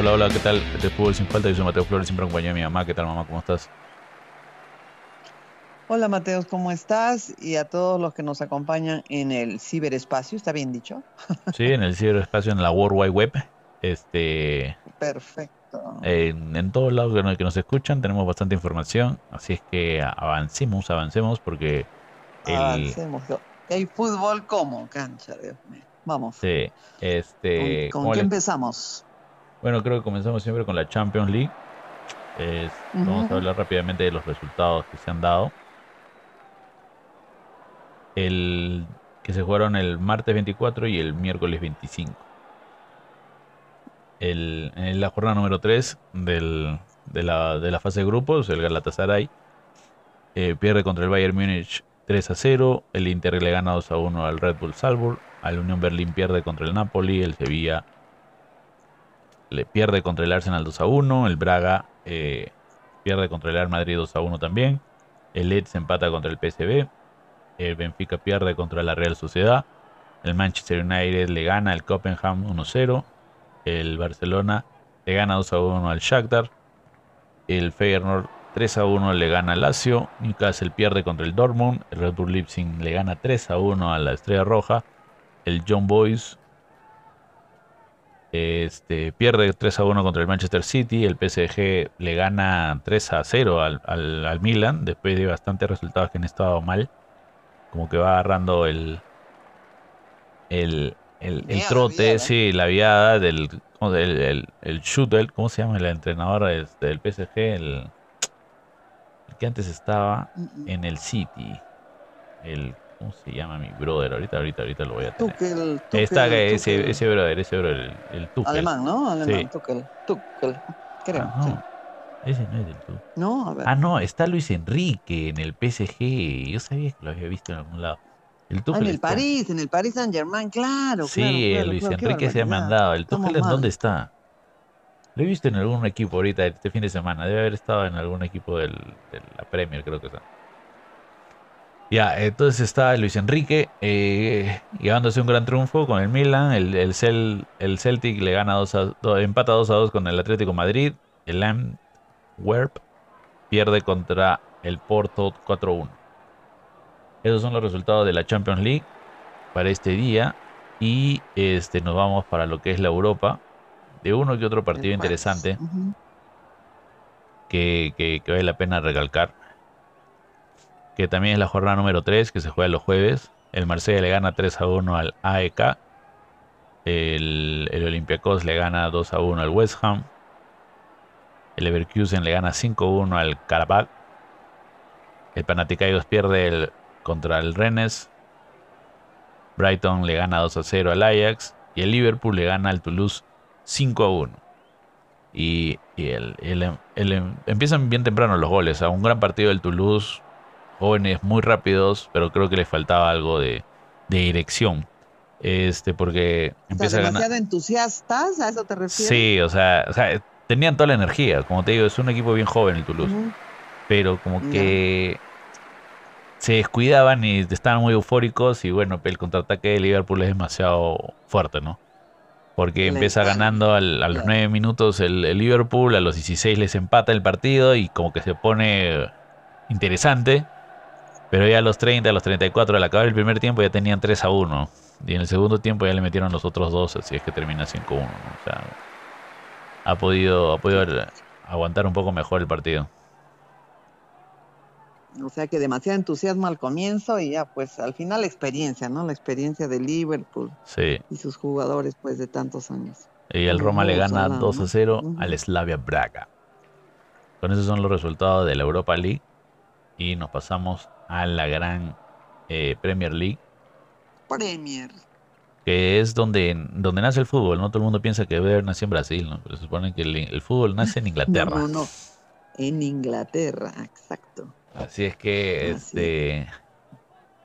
Hola, hola, ¿qué tal? De Fútbol Sin Falta, yo soy Mateo Flores, siempre acompañado de mi mamá. ¿Qué tal, mamá? ¿Cómo estás? Hola Mateos, ¿cómo estás? Y a todos los que nos acompañan en el ciberespacio, ¿está bien dicho? Sí, en el ciberespacio, en la World Wide Web. Este, Perfecto. en, en todos lados que nos, que nos escuchan tenemos bastante información, así es que avancemos, avancemos, porque el, Avancemos. Hay fútbol como cancha, Dios mío. Vamos. sí, este, ¿Con, con ¿cómo qué les- empezamos? Bueno, creo que comenzamos siempre con la Champions League. Es- Vamos a hablar rápidamente de los resultados que se han dado. El que se jugaron el martes 24 y el miércoles 25. El, en la jornada número 3 del, de, la, de la fase de grupos, el Galatasaray eh, pierde contra el Bayern Múnich 3 a 0. El Inter le gana 2 a 1 al Red Bull Salzburg. Al Unión Berlín pierde contra el Napoli. El Sevilla le pierde contra el Arsenal 2 a 1. El Braga eh, pierde contra el Real Madrid 2 a 1 también. El Leeds empata contra el PSV. El Benfica pierde contra la Real Sociedad. El Manchester United le gana al Copenhagen 1-0. El Barcelona le gana 2 a 1 al Shakhtar. El Feyenoord 3 a 1 le gana al Lazio. Newcastle pierde contra el Dortmund. El Red Bull Leipzig le gana 3 a 1 a la Estrella Roja. El John Boys este, pierde 3 a 1 contra el Manchester City. El PSG le gana 3 a 0 al, al, al Milan. Después de bastantes resultados que han estado mal. Como que va agarrando el. El, el, trote, viada. sí, la viada del. ¿cómo se- El, el, Schutel, ¿cómo se llama el entrenador del PSG? El, el que antes estaba Mm, mm. en el City. El. ¿Cómo se llama mi brother? Ahorita, ahorita, ahorita lo voy a tener. Tuchel, Está Tuchel, ese, Tuchel. ese brother, ese brother, el, el Tuchel. Alemán, ¿no? Alemán, Sí. Tuchel. Tuchel. Creo, Ah, sí. no, ese no es del Tuchel. No, a ver. Ah, no, está Luis Enrique en el PSG. Yo sabía que lo había visto en algún lado. El Ah, en el está- París, en el París Saint Germain, claro. Sí, claro, el claro, Luis claro, Enrique se ha mandado. ¿El Tuchel en dónde está? Lo he visto en algún equipo ahorita este fin de semana. Debe haber estado en algún equipo del, de la Premier, creo que está. Ya, entonces está Luis Enrique eh, llevándose un gran triunfo con el Milan. El, el, Cel- el Celtic le gana 2 a, do- empata 2 a 2 con el Atlético Madrid. El Antwerp pierde contra el Porto 4 a 1. Esos son los resultados de la Champions League para este día. Y este, nos vamos para lo que es la Europa. De uno que otro partido interesante que- que vale la pena recalcar. Que también es la jornada número 3 que se juega los jueves. El Marsella le gana 3 a 1 al AEK. El, el Olympiacos le gana 2 a 1 al West Ham. El Leverkusen le gana 5 a 1 al Karabakh. El Panathinaikos pierde el- contra el Rennes. Brighton le gana 2 a 0 al Ajax. Y el Liverpool le gana al Toulouse 5 a 1. Y, y el, el- el- empiezan bien temprano los goles. A un gran partido del Toulouse. Jóvenes muy rápidos, pero creo que les faltaba algo de, de dirección. Este, porque O sea, empieza a ganar. demasiado entusiastas, ¿a eso te refieres? Sí, o sea, o sea, tenían toda la energía. Como te digo, es un equipo bien joven el Toulouse. Pero como que se descuidaban y estaban muy eufóricos. Y bueno, el contraataque de Liverpool es demasiado fuerte, ¿no? Porque empieza ganando al- a los. 9 minutos el, el Liverpool, a los 16 les empata el partido y como que se pone interesante. Pero ya a los 30, a los 34, al acabar el primer tiempo ya tenían 3 a 1. Y en el segundo tiempo ya le metieron los otros dos, así es que termina 5 a 1. ¿no? O sea, ha podido, ha podido aguantar un poco mejor el partido. O sea que demasiado entusiasmo al comienzo y ya pues al final la experiencia, ¿no? La experiencia de Liverpool Sí. y sus jugadores pues de tantos años. Y el Roma le gana hablado, 2 a ¿no? 0 Ujú. al Slavia Braga. Con esos son los resultados de la Europa League. Y nos pasamos a la gran eh, Premier League. Premier. Que es donde, donde nace el fútbol. No todo el mundo piensa que debe haber nacido en Brasil. ¿no? Pero se supone que el, el fútbol nace en Inglaterra. No, no, no. En Inglaterra, exacto. Así es que, Así este.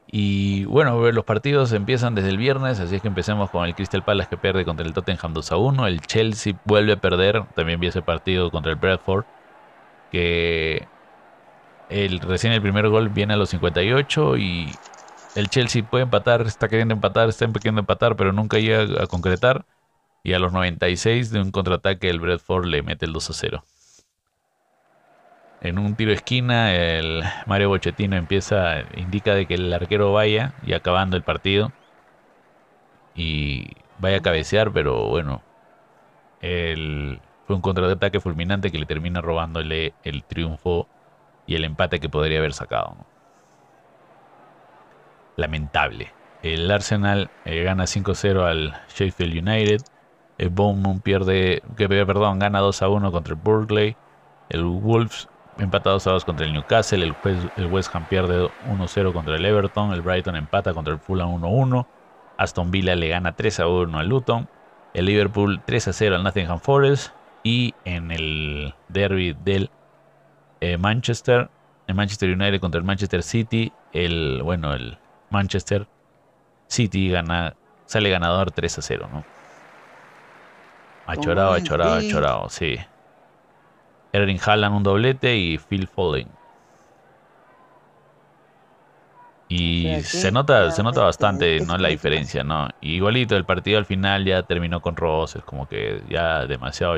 Y bueno, los partidos empiezan desde el viernes, así es que empecemos con el Crystal Palace que pierde contra el Tottenham 2 a 1. El Chelsea vuelve a perder, también vi ese partido contra el Bradford, que el, recién el primer gol viene a los 58 y el Chelsea puede empatar, está queriendo empatar, está queriendo empatar, pero nunca llega a concretar. Y a los 96 de un contraataque el Bradford le mete el 2 a 0. En un tiro de esquina el Mario Bochettino empieza, indica de que el arquero vaya y acabando el partido. Y vaya a cabecear, pero bueno. fue un contraataque fulminante que le termina robándole el triunfo y el empate que podría haber sacado. Lamentable. El Arsenal eh, gana 5-0 al Sheffield United. El Bournemouth pierde, que, perdón, gana 2-1 contra el Burley. El Wolves empata 2-2 contra el Newcastle. El, el West Ham pierde 1-0 contra el Everton. El Brighton empata contra el Fulham 1-1. Aston Villa le gana 3-1 al Luton. El Liverpool 3-0 al Nottingham Forest. Y en el derby del eh, Manchester, el Manchester United contra el Manchester City, el bueno, el Manchester City gana, sale ganador 3 a 0, ¿no? Achorado, achorado, achorado, sí. Erling Haaland un doblete y Phil Foden. Y se nota, se nota bastante, ¿no? La diferencia, ¿no? igualito, el partido al final ya terminó con roces, como que ya demasiado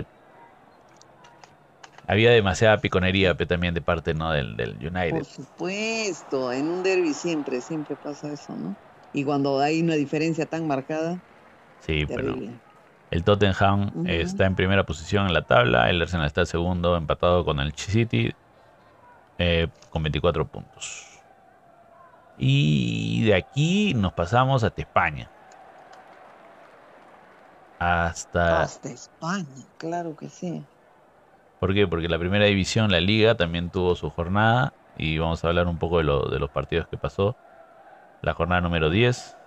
había demasiada piconería también de parte ¿no? del, del United. Por supuesto, en un derby siempre, siempre pasa eso, ¿no? Y cuando hay una diferencia tan marcada. Sí, pero el Tottenham está en primera posición en la tabla, el Arsenal está segundo, empatado con el City, eh, con 24 puntos. Y de aquí nos pasamos hasta España. Hasta... Hasta España, claro que sí. ¿Por qué? Porque la primera división, la liga, también tuvo su jornada y vamos a hablar un poco de, los partidos que pasó. La jornada número 10.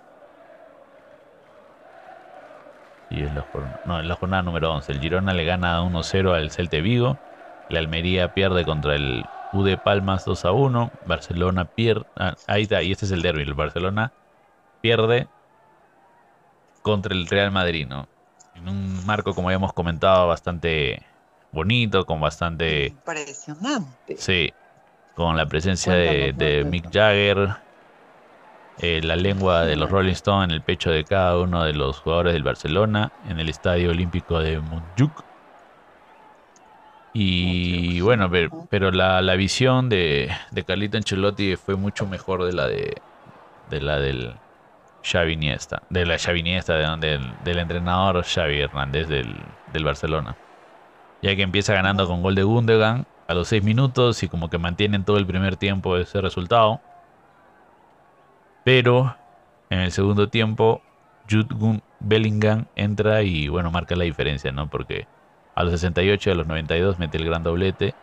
Y es la no, la jornada número 11. El Girona le gana 1-0 al Celte Vigo. La Almería pierde contra el UD Palmas 2-1. Barcelona pierde. Ah, ahí está, y este es el derby. El Barcelona pierde contra el Real Madrid, ¿no? En un marco, como habíamos comentado, bastante bonito, con bastante... Impresionante. Sí, con la presencia de, Mick Jagger, eh, la lengua de los Rolling Stones en el pecho de cada uno de los jugadores del Barcelona, en el Estadio Olímpico de Montjuic. Y bueno, pero, la, la, visión de, de Carlito Ancelotti fue mucho mejor de la de, de la del Xavi Iniesta, de la Xavi Iniesta, de, del, entrenador Xavi Hernández del, del Barcelona ya que empieza ganando con gol de Gundogan a los 6 minutos y como que mantienen todo el primer tiempo ese resultado. Pero en el segundo tiempo, Jude Bellingham entra y bueno, marca la diferencia, ¿no? Porque a los 68 y a los 92 mete el gran doblete,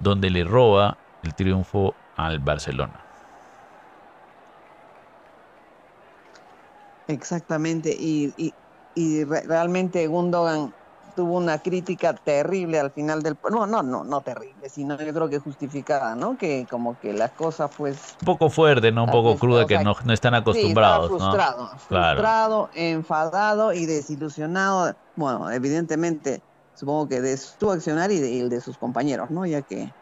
donde le roba el triunfo al Barcelona. Exactamente, y, y, y realmente Gundogan tuvo una crítica terrible al final del no no no no terrible sino yo creo que justificada no que como que la cosa pues un poco fuerte no un poco cruda que no, no, están acostumbrados sí, frustrado frustrado enfadado y desilusionado. Bueno evidentemente supongo que de su accionar y, de, el de sus compañeros no ya que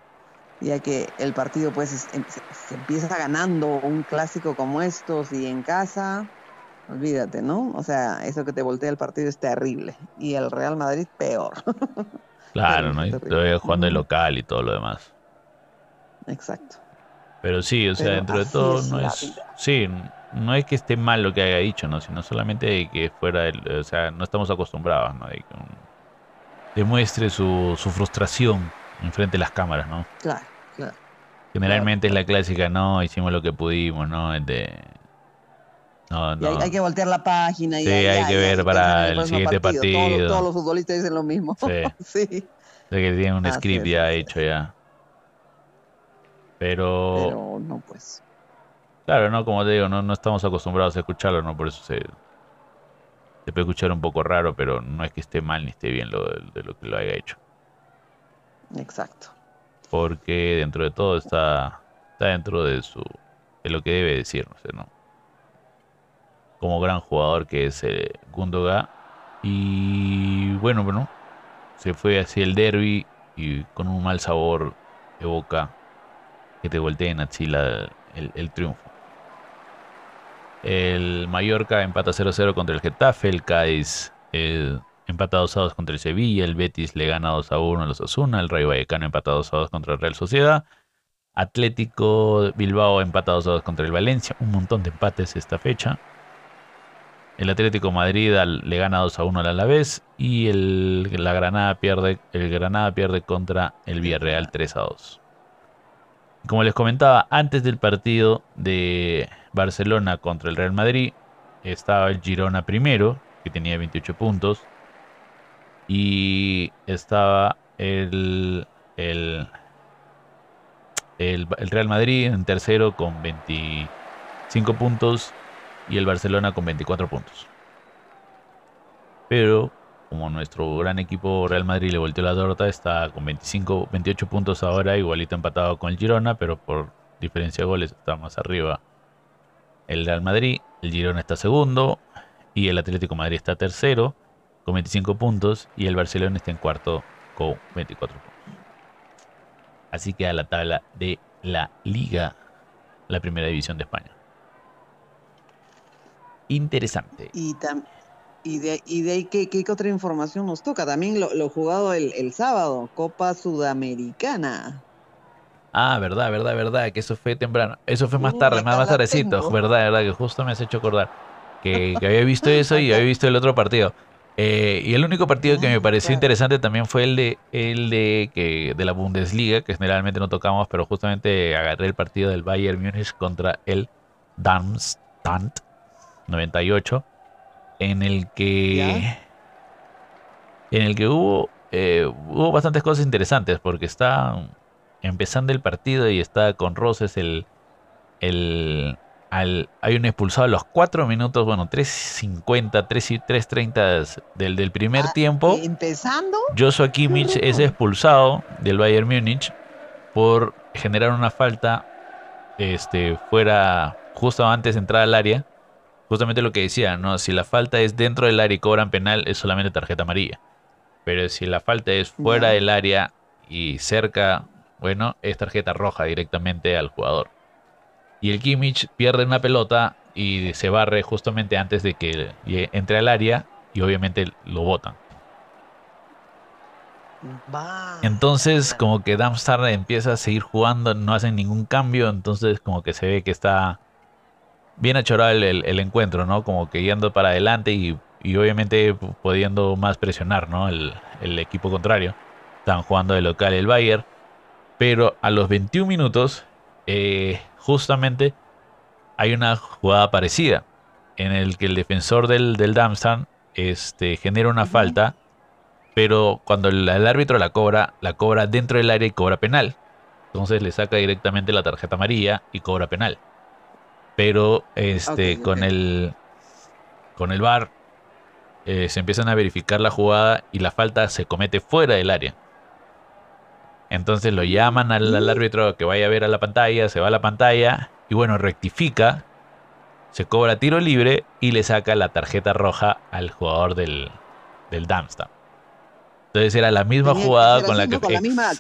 ya que el partido pues se empieza ganando un clásico como estos y en casa Olvídate, ¿no? O sea, eso que te voltea el partido es terrible. Y el Real Madrid peor. Claro, ¿no? Jugando el local y todo lo demás. Exacto. Pero sí, o sea, dentro de todo no es... Sí, no es que esté mal lo que haya dicho, ¿no? Sino solamente que fuera, el, o sea, no estamos acostumbrados, ¿no? De que demuestre su, su frustración enfrente de las cámaras, ¿no? Claro, claro. Generalmente es la clásica, no, hicimos lo que pudimos, ¿no? De, no, no. Hay, que voltear la página. Y sí, hay que ver para el siguiente partido. Todos, los futbolistas dicen lo mismo. Sí. sí. De que tienen un script ya hecho ya. Pero... Pero no, pues. Claro, no, como te digo, no, no estamos acostumbrados a escucharlo, ¿no? Por eso se, se puede escuchar un poco raro, pero no es que esté mal ni esté bien lo de, lo que lo haya hecho. Exacto. Porque dentro de todo está, está dentro de su de lo que debe decir, no sé, ¿no? Como gran jugador que es eh, Gundogan. Y bueno, bueno, se fue así el derby y con un mal sabor de boca que te volteen así la, el, triunfo. El Mallorca empata 0-0 contra el Getafe, el Cádiz eh, empatados a 2 contra el Sevilla, el Betis le gana 2 a 1 a los Osasuna, el Rayo Vallecano empatados a 2 contra el Real Sociedad, Atlético Bilbao empatados a 2 contra el Valencia, un montón de empates esta fecha. El Atlético Madrid le gana 2 a 1 al Alavés y el, la Granada pierde, el Granada pierde contra el Villarreal 3 a 2. Como les comentaba, antes del partido de Barcelona contra el Real Madrid, estaba el Girona primero, que tenía 28 puntos, y estaba el, el, el, Real Madrid en tercero con 25 puntos y el Barcelona con 24 puntos. Pero como nuestro gran equipo Real Madrid le volteó la torta, está con 25, 28 puntos ahora, igualito empatado con el Girona, pero por diferencia de goles está más arriba el Real Madrid. El Girona está segundo y el Atlético Madrid está tercero con 25 puntos y el Barcelona está en cuarto con 24 puntos. Así que a la tabla de la Liga, la primera división de España. Interesante. Y, y, de, y de ahí, ¿qué, ¿qué, otra información nos toca? También lo, jugado el, el, sábado, Copa Sudamericana. Ah, verdad, verdad, verdad, que eso fue temprano. Eso fue más tarde, más, más tardecito, verdad, verdad, que justo me has hecho acordar que, que había visto eso y había visto el otro partido. Eh, y el único partido que me pareció interesante también fue el de el de que de la Bundesliga, que generalmente no tocamos, pero justamente agarré el partido del Bayern Múnich contra el Darmstadt 98, en el que en el que hubo eh, hubo bastantes cosas interesantes porque está empezando el partido y está con Roses el el hay un expulsado a los 4 minutos, bueno, 3.50, 3.30 del, del primer ah, tiempo. Empezando. Joshua Kimmich es expulsado del Bayern Múnich por generar una falta este, fuera, justo antes de entrar al área. Justamente lo que decía, ¿no? Si la falta es dentro del área y cobran penal, es solamente tarjeta amarilla. Pero si la falta es fuera del área y cerca, bueno, es tarjeta roja directamente al jugador. Y el Kimmich pierde una pelota y se barre justamente antes de que entre al área y obviamente lo botan. Entonces como que Darmstadt empieza a seguir jugando, no hacen ningún cambio, entonces como que se ve que está bien achorado el, encuentro, ¿no? Como que yendo para adelante y, obviamente pudiendo más presionar, ¿no? El, el, equipo contrario. Están jugando de local el Bayern. Pero a los 21 minutos eh, justamente hay una jugada parecida en el que el defensor del, del Darmstadt este, genera una falta, pero cuando el, árbitro la cobra, la cobra dentro del área y cobra penal. Entonces le saca directamente la tarjeta amarilla y cobra penal. Pero este con el con el VAR eh, se empiezan a verificar la jugada y la falta se comete fuera del área. Entonces lo llaman al, árbitro que vaya a ver a la pantalla, se va a la pantalla y bueno, rectifica, se cobra tiro libre y le saca la tarjeta roja al jugador del, del Darmstadt. Entonces era la misma jugada con la que...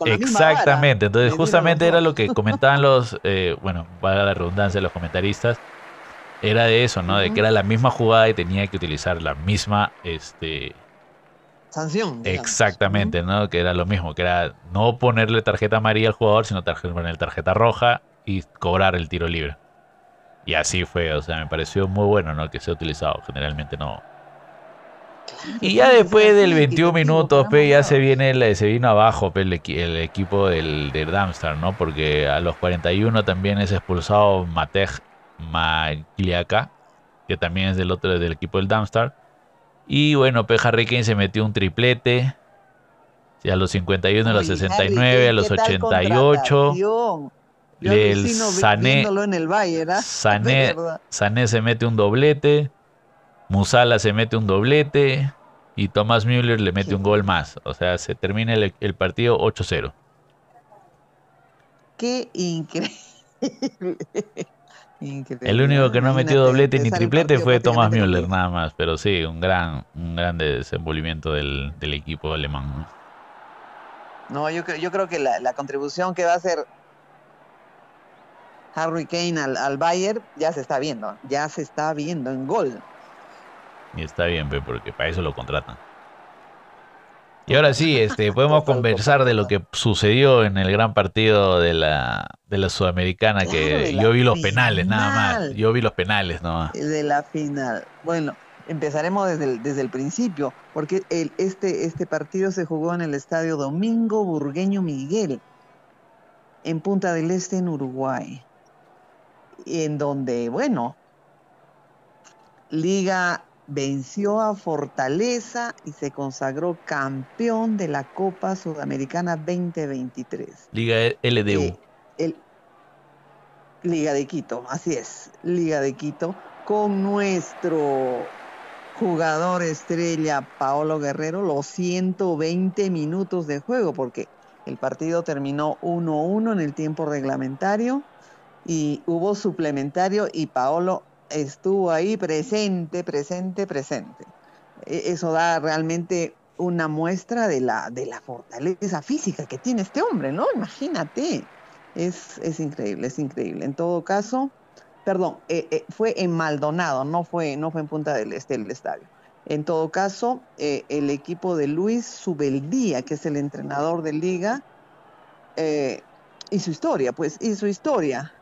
exactamente, entonces justamente era lo que comentaban los, eh, bueno, para la redundancia, los comentaristas, era de eso, ¿no? De que era la misma jugada y tenía que utilizar la misma, este, sanción. Exactamente, ¿no? Que era lo mismo, que era no ponerle tarjeta amarilla al jugador, sino ponerle tarjeta roja y cobrar el tiro libre. Y así fue, o sea, me pareció muy bueno, ¿no? Que se ha utilizado, generalmente no. Y ya después del 21 minutos, pe, ya se viene se vino abajo pe, el, equipo del, del Darmstadt, ¿no? Porque a los 41 también es expulsado Matej Magliaka, que también es del otro del equipo del Darmstadt. Y bueno, P. Harry Kane se metió un triplete. a los 51, a los 69, a los 88. El Sané, en el Bayern, Sané, Sané se mete un doblete. Musala se mete un doblete. Y Thomas Müller le mete un gol más. O sea, se termina el, el partido 8-0. Qué increíble. El único que no metió doblete ni triplete fue Thomas Müller, nada más. Pero sí, un gran, un gran desenvolvimiento del, equipo alemán. No, yo, yo creo que la, contribución que va a hacer Harry Kane al, al Bayern ya se está viendo. Ya se está viendo en gol. Y está bien, porque para eso lo contratan. Y ahora sí, este, podemos conversar de lo que sucedió en el gran partido de la, de la Sudamericana, que yo vi los penales nada más. Yo vi los penales nomás. De la final. Bueno, empezaremos desde el, desde el principio, porque el, este, este partido se jugó en el estadio Domingo Burgueño Miguel, en Punta del Este, en Uruguay. En donde, bueno, Liga venció a Fortaleza y se consagró campeón de la Copa Sudamericana 2023. Liga LDU. Eh, el, Liga de Quito, así es, Liga de Quito, con nuestro jugador estrella Paolo Guerrero los 120 minutos de juego, porque el partido terminó 1-1 en el tiempo reglamentario y hubo suplementario y Paolo estuvo ahí presente, presente, presente. E, eso da realmente una muestra de la, de la fortaleza física que tiene este hombre, ¿no? Imagínate. Es, es increíble, es increíble. En todo caso, perdón, eh, eh, fue en Maldonado, no fue, no fue en Punta del Este estadio. En todo caso, eh, el equipo de Luis Subeldía, que es el entrenador de liga, y su historia, pues, y su historia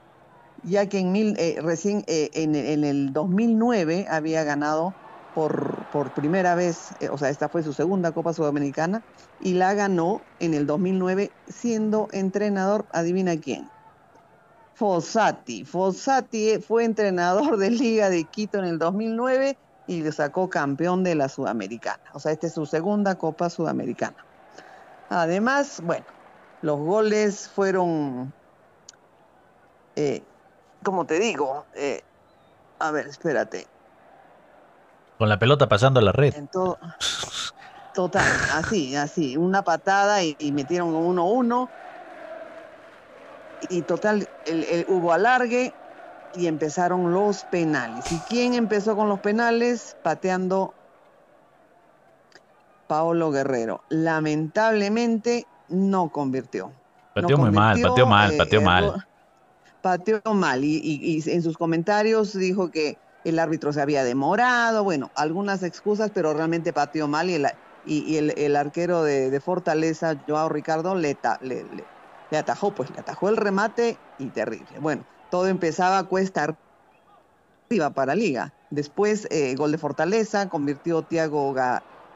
ya que en mil, eh, recién eh, en, el 2009 había ganado por, por primera vez, eh, o sea, esta fue su segunda Copa Sudamericana, y la ganó en el 2009 siendo entrenador, adivina quién, Fossati. Fossati fue entrenador de Liga de Quito en el 2009 y le sacó campeón de la Sudamericana. O sea, esta es su segunda Copa Sudamericana. Además, bueno, los goles fueron como te digo, eh, a ver, espérate. Con la pelota pasando a la red. total, así, así, una patada y, metieron 1-1. Y total, el, hubo alargue y empezaron los penales. ¿Y quién empezó con los penales? Pateando Paolo Guerrero. Lamentablemente no convirtió. Pateó muy mal, pateó mal, pateó eh, mal pateó mal y, en sus comentarios dijo que el árbitro se había demorado, bueno, algunas excusas, pero realmente pateó mal y el, y, el, arquero de, Fortaleza, Joao Ricardo, le, le, atajó, pues le atajó el remate y terrible. Bueno, todo empezaba a cuesta arriba para Liga. Después, eh, gol de Fortaleza, convirtió Tiago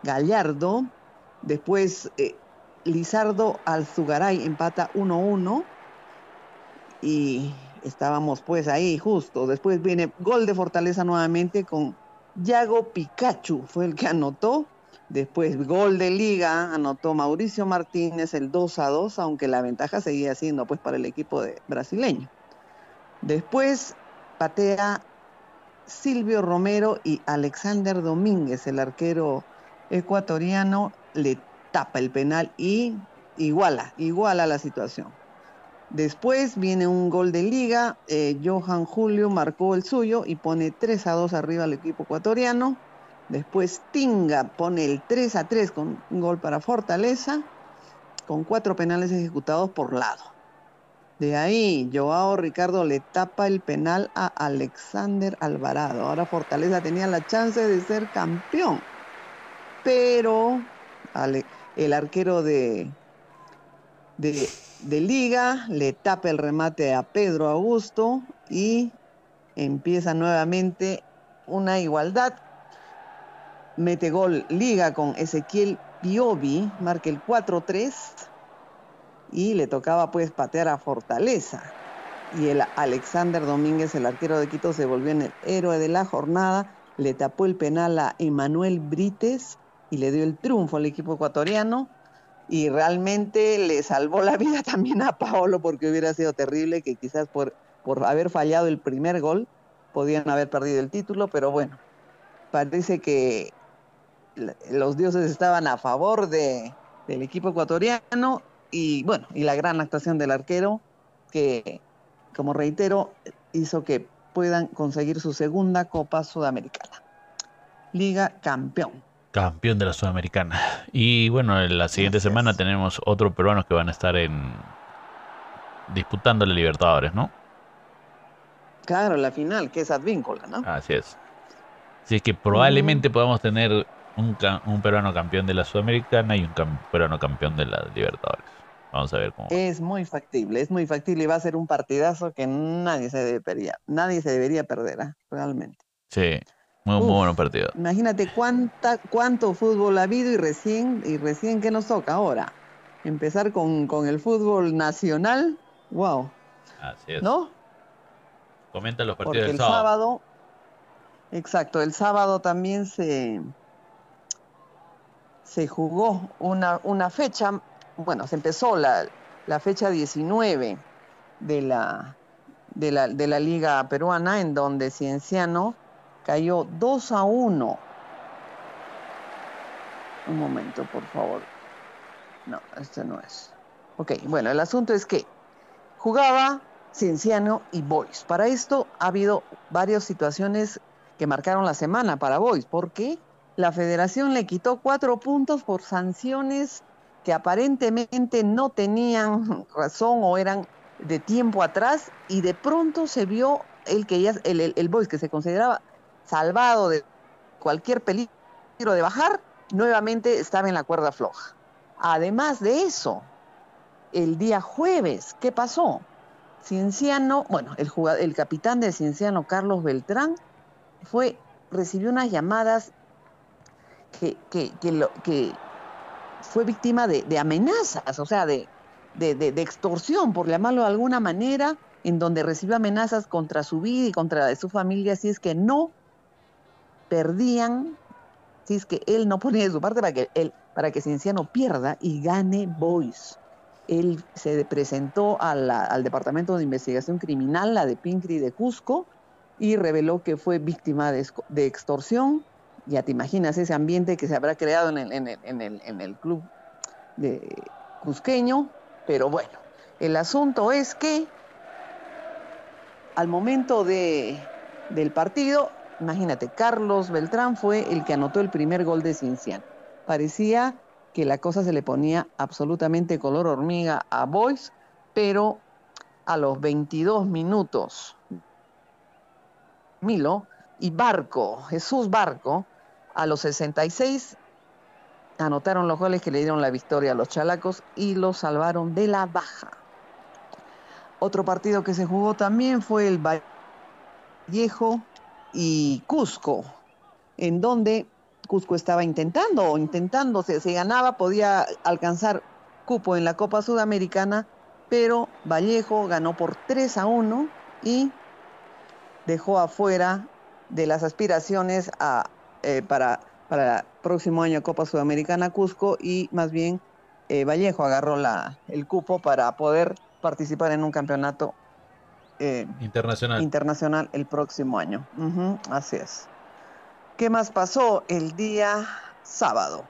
Gallardo. Después, eh, Lizardo Alzugaray empata 1-1 y estábamos pues ahí justo. Después viene gol de Fortaleza nuevamente con Yago Pikachu, fue el que anotó. Después gol de liga, anotó Mauricio Martínez el 2 a 2, aunque la ventaja seguía siendo pues para el equipo de brasileño. Después patea Silvio Romero y Alexander Domínguez, el arquero ecuatoriano, le tapa el penal y iguala, iguala la situación. Después viene un gol de liga, eh, Johan Julio marcó el suyo y pone 3 a 2 arriba al equipo ecuatoriano. Después Tinga pone el 3 a 3 con un gol para Fortaleza, con cuatro penales ejecutados por lado. De ahí, Joao Ricardo le tapa el penal a Alexander Alvarado. Ahora Fortaleza tenía la chance de ser campeón. Pero el arquero de, de liga, le tapa el remate a Pedro Augusto y empieza nuevamente una igualdad. Mete gol liga con Ezequiel Piovi, marca el 4-3 y le tocaba pues patear a Fortaleza. Y el Alexander Domínguez, el arquero de Quito, se volvió en el héroe de la jornada, le tapó el penal a Emanuel Brites y le dio el triunfo al equipo ecuatoriano y realmente le salvó la vida también a Paolo porque hubiera sido terrible que quizás por, por haber fallado el primer gol podían haber perdido el título, pero bueno, parece que los dioses estaban a favor de, del equipo ecuatoriano y bueno, y la gran actuación del arquero que, como reitero, hizo que puedan conseguir su segunda Copa Sudamericana. Liga campeón campeón de la Sudamericana. Y bueno, en la siguiente semana tenemos otros peruanos que van a estar en disputando la Libertadores, ¿no? Claro, la final, que es Advíncula, ¿no? Así es. Así es que probablemente podamos tener un, un peruano campeón de la Sudamericana y un peruano campeón de la Libertadores. Vamos a ver cómo. Es muy factible, es muy factible y va a ser un partidazo que nadie se debería, nadie se debería perder, ¿eh? realmente. Sí, muy, muy buen partido. Imagínate cuánta, cuánto fútbol ha habido y recién, y recién que nos toca ahora. Empezar con, con el fútbol nacional, wow. Así es. ¿No? Comenta los partidos del sábado. sábado. Exacto, el sábado también se, se jugó una, una fecha bueno, se empezó la, fecha 19 de la, de la, de la Liga Peruana, en donde Cienciano cayó 2 a 1. Un momento, por favor. No, este no es. Ok, bueno, el asunto es que jugaba Cienciano y Boys. Para esto ha habido varias situaciones que marcaron la semana para Boys, porque la federación le quitó cuatro puntos por sanciones que aparentemente no tenían razón o eran de tiempo atrás y de pronto se vio el que ya el, el, Boys que se consideraba salvado de cualquier peligro de bajar, nuevamente estaba en la cuerda floja. Además de eso, el día jueves, ¿qué pasó? Cienciano, bueno, el, capitán de Cienciano, Carlos Beltrán, fue, recibió unas llamadas que, que, que, lo, que fue víctima de, amenazas, o sea, de, de, extorsión, por llamarlo de alguna manera, en donde recibió amenazas contra su vida y contra la de su familia, si es que no perdían, si es que él no ponía de su parte para que, él, para que Cienciano pierda y gane Boys. Él se presentó al Departamento de Investigación Criminal, la de Pincri de Cusco, y reveló que fue víctima de, extorsión, ya te imaginas ese ambiente que se habrá creado en el, club de cusqueño, pero bueno, el asunto es que al momento de, del partido, imagínate, Carlos Beltrán fue el que anotó el primer gol de Cinciano. Parecía que la cosa se le ponía absolutamente color hormiga a Boys, pero a los 22 minutos, Milo y Barco, Jesús Barco, a los 66 anotaron los goles que le dieron la victoria a los chalacos y los salvaron de la baja. Otro partido que se jugó también fue el Vallejo y Cusco, en donde Cusco estaba intentando, intentando, se, se ganaba, podía alcanzar cupo en la Copa Sudamericana, pero Vallejo ganó por 3 a 1 y dejó afuera de las aspiraciones a eh, para, para el próximo año Copa Sudamericana Cusco y más bien eh, Vallejo agarró la, el cupo para poder participar en un campeonato eh, internacional. internacional el próximo año. así es. ¿Qué más pasó el día sábado?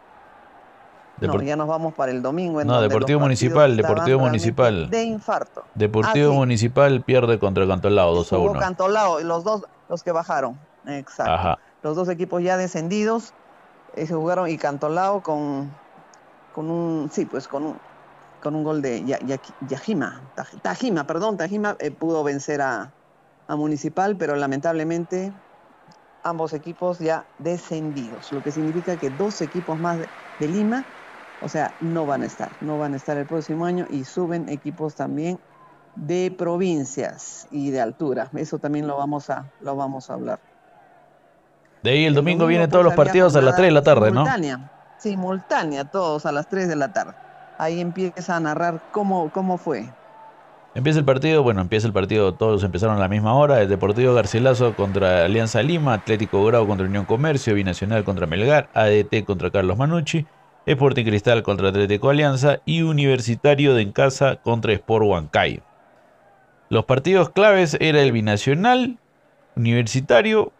no, ya nos vamos para el domingo. no, Deportivo Municipal, Deportivo Municipal. De infarto. Deportivo ah, Municipal pierde contra Cantolao 2 a 1. Cantolao, los dos, los que bajaron. Exacto. Ajá los dos equipos ya descendidos eh, se jugaron y Cantolao con, con un, sí, pues con un, con un gol de Yajima, Tajima, perdón, Tajima eh, pudo vencer a, a Municipal, pero lamentablemente ambos equipos ya descendidos, lo que significa que dos equipos más de, de, Lima, o sea, no van a estar, no van a estar el próximo año y suben equipos también de provincias y de altura. Eso también lo vamos a, lo vamos a hablar. De ahí el, domingo, vienen todos los partidos a las 3 de la tarde, simultánea, ¿no? Simultánea, todos a las 3 de la tarde. Ahí empieza a narrar cómo, cómo fue. Empieza el partido, bueno, empieza el partido, todos empezaron a la misma hora. El Deportivo Garcilaso contra Alianza Lima, Atlético Grau contra Unión Comercio, Binacional contra Melgar, ADT contra Carlos Manucci, Sporting Cristal contra Atlético Alianza y Universitario de Encasa contra Sport Huancayo. Los partidos claves era el Binacional, Universitario,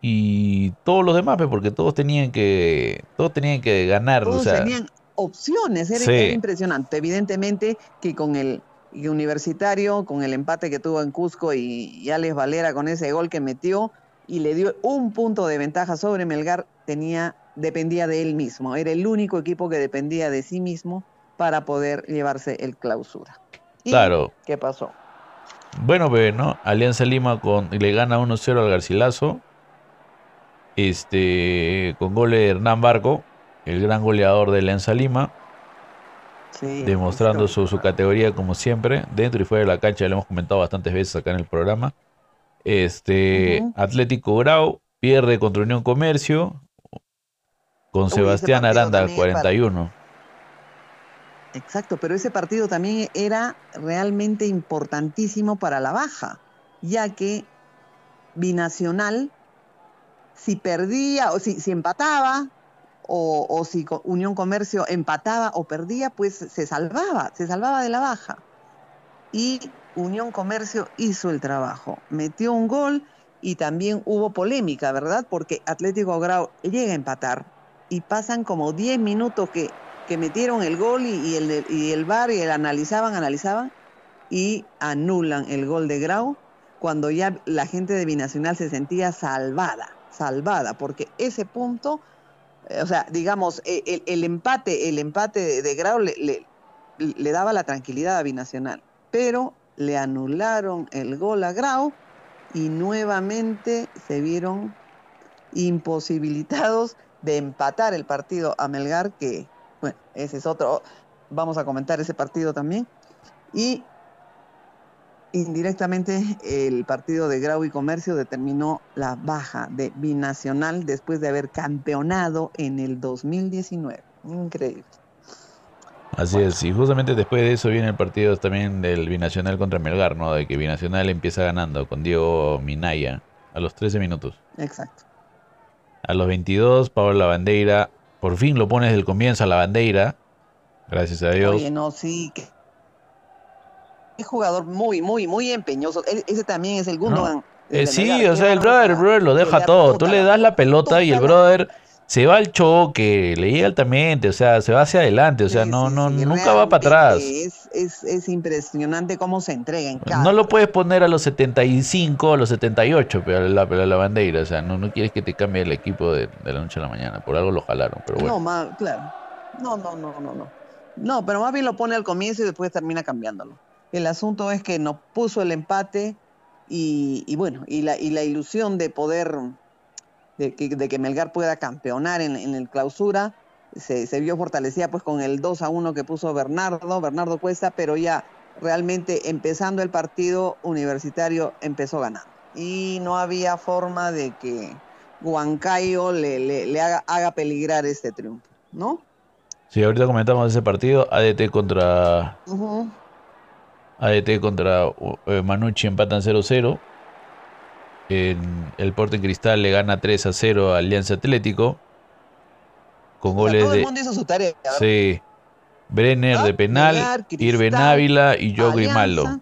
y todos los demás, pues, porque todos tenían que, todos tenían que ganar. Todos tenían opciones, era, impresionante. Evidentemente que con el universitario, con el empate que tuvo en Cusco y, y, Alex Valera con ese gol que metió y le dio un punto de ventaja sobre Melgar, tenía, dependía de él mismo. Era el único equipo que dependía de sí mismo para poder llevarse el clausura. claro. ¿Qué pasó? Bueno, pues, ¿no? Alianza Lima con, le gana 1-0 al Garcilaso Este, con goles de Hernán Barco, el gran goleador de Lenza Lima. demostrando su, categoría como siempre, dentro y fuera de la cancha, lo hemos comentado bastantes veces acá en el programa. Este, Atlético Grau pierde contra Unión Comercio con Sebastián Aranda 41. Exacto, pero ese partido también era realmente importantísimo para la baja, ya que Binacional, si perdía o si, si empataba, o, si Unión Comercio empataba o perdía, pues se salvaba, se salvaba de la baja. Y Unión Comercio hizo el trabajo, metió un gol y también hubo polémica, ¿verdad? Porque Atlético Grau llega a empatar y pasan como 10 minutos que metieron el gol y, el, y el y el analizaban, analizaban y anulan el gol de Grau cuando ya la gente de Binacional se sentía salvada, salvada, porque ese punto, o sea, digamos, e, el, empate, el empate de, Grau le, le, daba la tranquilidad a Binacional, pero le anularon el gol a Grau y nuevamente se vieron imposibilitados de empatar el partido a Melgar que bueno, ese es otro. Vamos a comentar ese partido también. Y indirectamente el partido de Grau y Comercio determinó la baja de Binacional después de haber campeonado en el 2019. Increíble. Así es, y justamente después de eso viene el partido también del Binacional contra Melgar, ¿no? De que Binacional empieza ganando con Diego Minaya a los 13 minutos. Exacto. A los 22, Pablo Lavandeira por fin lo pones del comienzo a la bandera. Gracias a Dios. Oye, no, sí. Es jugador muy, muy, muy empeñoso. ese también es el Gundogan. Eh, sí, o sea, el brother, el brother lo deja todo. Tú le das la pelota y el brother se va al choque, le llega altamente, o sea, se va hacia adelante, o sea, no, no, nunca va para atrás. Es, es, es, impresionante cómo se entrega en cada No lo puedes poner a los 75, a los 78, pero la, la, la bandera, o sea, no, no quieres que te cambie el equipo de, la noche a la mañana, por algo lo jalaron, pero bueno. No, más, claro. No, no, no, no, no. No, pero más bien lo pone al comienzo y después termina cambiándolo. El asunto es que nos puso el empate y, y bueno, y la, y la ilusión de poder de que, Melgar pueda campeonar en, el clausura. Se, vio fortalecida pues con el 2 a 1 que puso Bernardo, Bernardo Cuesta, pero ya realmente empezando el partido universitario empezó ganando. Y no había forma de que Huancayo le, le, haga, haga, peligrar este triunfo, ¿no? Sí, ahorita comentamos ese partido, ADT contra... ADT contra uh, Manucci empatan 0-0 el Porto en Cristal le gana 3 a 0 a Alianza Atlético. Con goles todo el mundo hizo su tarea. Sí. Brenner de penal, Irben Ávila y Joe Grimaldo.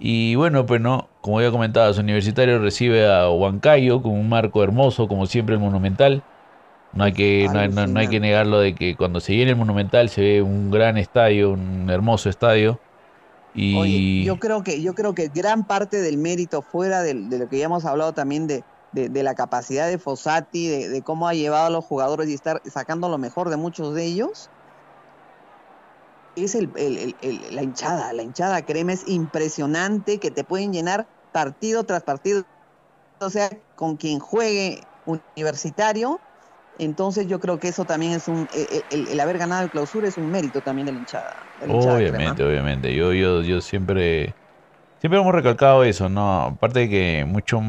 Y bueno, pues no, como ya comentaba, su universitario recibe a Huancayo con un marco hermoso, como siempre el Monumental. No hay que, no hay que negarlo de que cuando se viene el Monumental se ve un gran estadio, un hermoso estadio. Y... yo creo que yo creo que gran parte del mérito fuera de, lo que ya hemos hablado también de, de, la capacidad de Fossati, de, cómo ha llevado a los jugadores y estar sacando lo mejor de muchos de ellos, es el, la hinchada. La hinchada, créeme, es impresionante que te pueden llenar partido tras partido. O sea, con quien juegue universitario, entonces yo creo que eso también es un, el, haber ganado el clausura es un mérito también de la hinchada. obviamente, obviamente. Yo, yo, yo siempre, siempre hemos recalcado eso, ¿no? Aparte de que mucho,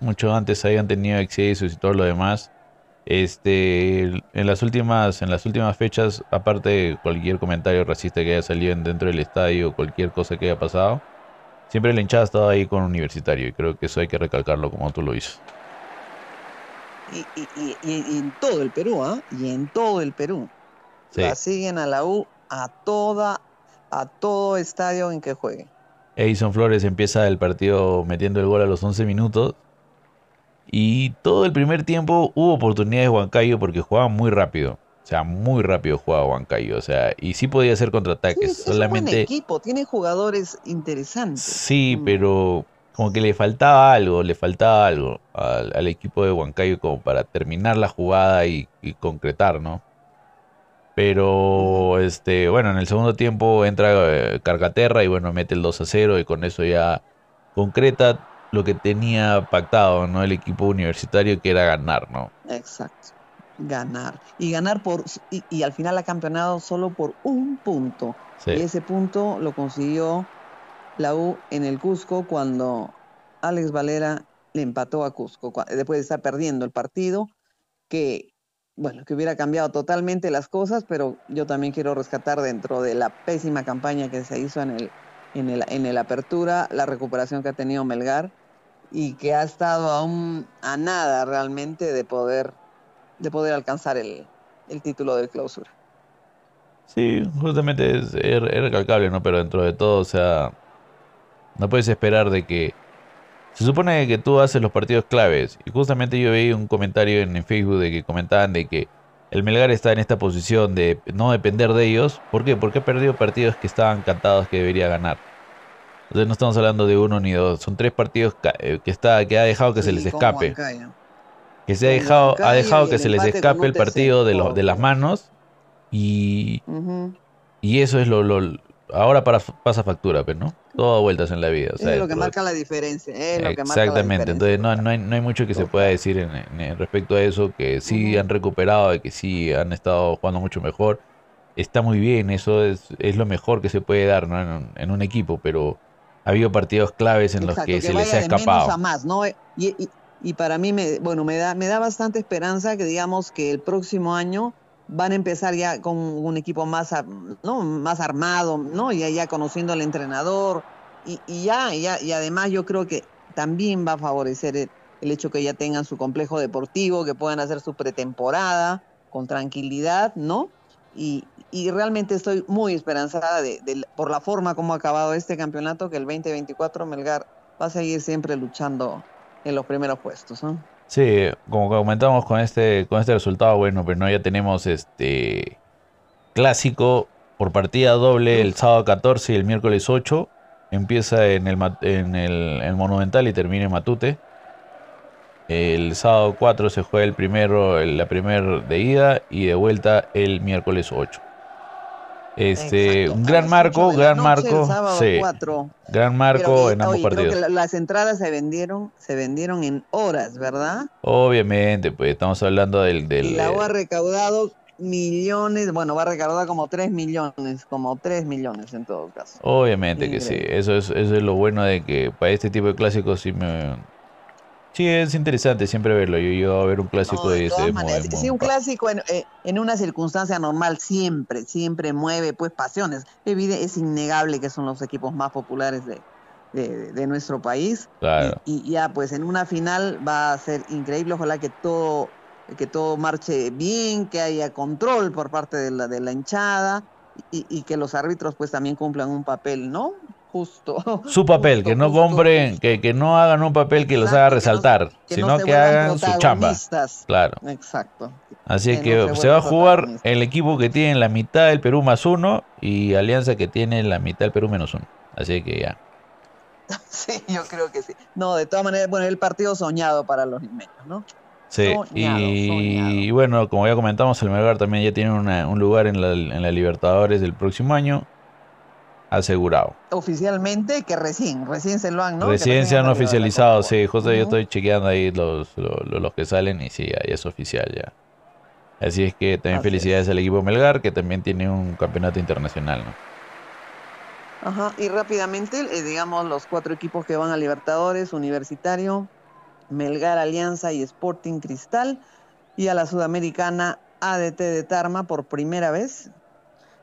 mucho antes habían tenido excesos y todo lo demás. Este, en las últimas, en las últimas fechas, aparte de cualquier comentario racista que haya salido dentro del estadio, cualquier cosa que haya pasado, siempre la hinchada ha estado ahí con Universitario y creo que eso hay que recalcarlo como tú lo hizo y, en todo el Perú, ¿ah? Y en todo el Perú. La siguen a la U a toda, a todo estadio en que juegue. Edison Flores empieza el partido metiendo el gol a los 11 minutos. Y todo el primer tiempo hubo oportunidades de Huancayo porque jugaba muy rápido. O sea, muy rápido jugaba Huancayo. O sea, y sí podía hacer contraataques. solamente... Es un equipo, tiene jugadores interesantes. Sí, mm. pero como que le faltaba algo, le faltaba algo al, equipo de Huancayo como para terminar la jugada y, concretar, ¿no? Pero, este, bueno, en el segundo tiempo entra eh, Cargaterra y bueno, mete el 2 a 0 y con eso ya concreta lo que tenía pactado, ¿no? El equipo universitario que era ganar, ¿no? Exacto. Ganar. Y ganar por y, al final ha campeonado solo por un punto. Y ese punto lo consiguió la U en el Cusco cuando Alex Valera le empató a Cusco después de estar perdiendo el partido que bueno, que hubiera cambiado totalmente las cosas, pero yo también quiero rescatar dentro de la pésima campaña que se hizo en el, en el, en el apertura, la recuperación que ha tenido Melgar y que ha estado aún a nada realmente de poder, de poder alcanzar el, el título de clausura. Sí, justamente es, es, recalcable, ¿no? Pero dentro de todo, o sea, no puedes esperar de que se supone que tú haces los partidos claves. Y justamente yo vi un comentario en Facebook de que comentaban de que el Melgar está en esta posición de no depender de ellos. ¿Por qué? Porque ha perdido partidos que estaban cantados que debería ganar. Entonces no estamos hablando de uno ni dos. Son tres partidos eh, que, está, que ha dejado que se les escape. Que se ha dejado, ha dejado que se les escape el partido de, de las manos. Y, y eso es lo, lo, ahora para, pasa factura, pero pues, ¿no? Todo vueltas en la vida. es lo que marca la diferencia. exactamente, entonces no, no, hay, no hay mucho que se pueda decir en, respecto a eso, que sí han recuperado, y que sí han estado jugando mucho mejor. Está muy bien, eso es, es lo mejor que se puede dar ¿no? en, un equipo, pero ha habido partidos claves en los que, se les ha escapado. más, ¿no? y, y, y, para mí, me, bueno, me da, me da bastante esperanza que digamos que el próximo año van a empezar ya con un equipo más, ¿no? más armado, ¿no? Ya, ya conociendo al entrenador y, y ya, ya, y además yo creo que también va a favorecer el, hecho que ya tengan su complejo deportivo, que puedan hacer su pretemporada con tranquilidad, ¿no? Y, y realmente estoy muy esperanzada de, por la forma como ha acabado este campeonato, que el 2024 Melgar va a seguir siempre luchando en los primeros puestos, ¿no? Sí, como comentamos con este, con este resultado, bueno, pero no ya tenemos este clásico por partida doble el sábado 14 y el miércoles 8. Empieza en el, en el, Monumental y termina en Matute. El sábado 4 se juega el primero, la primera de ida y de vuelta el miércoles 8. Este, un gran marco, gran marco, sí, gran marco en ambos partidos. las entradas se vendieron, se vendieron en horas, ¿verdad? Obviamente, pues estamos hablando del, del y la U ha recaudado millones, bueno, va a recaudar como 3 millones, como 3 millones en todo caso. Obviamente que sí, eso es, eso es lo bueno de que para este tipo de clásicos sí me, Sí, es interesante siempre verlo. Yo iba a ver un clásico de, ese. Sí, un clásico eh, en, una circunstancia normal siempre, siempre mueve pues pasiones. Es innegable que son los equipos más populares de, de, nuestro país. Claro. Y, ya pues en una final va a ser increíble. Ojalá que todo que todo marche bien, que haya control por parte de la, de la hinchada y, y que los árbitros pues también cumplan un papel, ¿no? Justo. Su papel, que no compren, que, que, no hagan un papel que los haga resaltar, sino que hagan su chamba. Claro. Exacto. Así que, se, va a jugar el equipo que tiene la mitad del Perú más uno y Alianza que tiene la mitad del Perú menos uno. Así que ya. Sí, yo creo que sí. No, de todas maneras, bueno, el partido soñado para los limeños, ¿no? Sí, y, bueno, como ya comentamos, el Melgar también ya tiene un lugar en la, en la Libertadores del próximo año asegurado. Oficialmente que recién, recién se lo han, ¿no? Recién, se han oficializado, sí, justo yo estoy chequeando ahí los, los, que salen y sí, ahí es oficial ya. Así es que también felicidades al equipo Melgar, que también tiene un campeonato internacional, ¿no? Ajá, y rápidamente, eh, digamos, los cuatro equipos que van a Libertadores, Universitario, Melgar Alianza y Sporting Cristal, y a la Sudamericana ADT de Tarma por primera vez,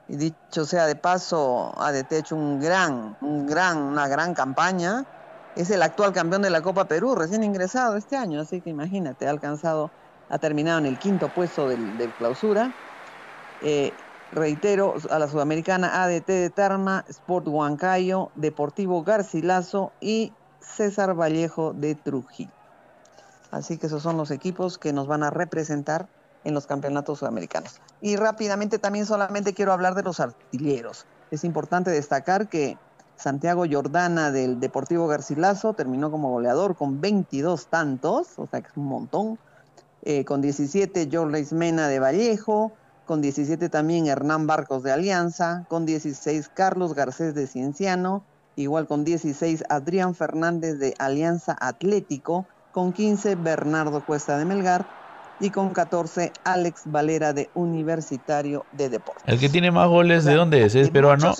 y dicho sea de paso, ha hecho un gran, un gran, una gran campaña. Es el actual campeón de la Copa Perú, recién ingresado este año, así que imagínate, ha alcanzado, ha terminado en el quinto puesto del, clausura. Eh, reitero, a la Sudamericana ADT de Tarma, Sport Huancayo, Deportivo Garcilaso y César Vallejo de Trujillo. Así que esos son los equipos que nos van a representar en los campeonatos sudamericanos. Y rápidamente también solamente quiero hablar de los artilleros. Es importante destacar que Santiago Jordana del Deportivo Garcilaso terminó como goleador con 22 tantos, o sea que es un montón. Eh, con 17 Jorge Mena de Vallejo, con 17 también Hernán Barcos de Alianza, con 16 Carlos Garcés de Cienciano Igual con 16, Adrián Fernández de Alianza Atlético. Con 15, Bernardo Cuesta de Melgar. Y con 14, Alex Valera de Universitario de Deportes. El que tiene más goles, ¿de dónde es? ¿Es peruano?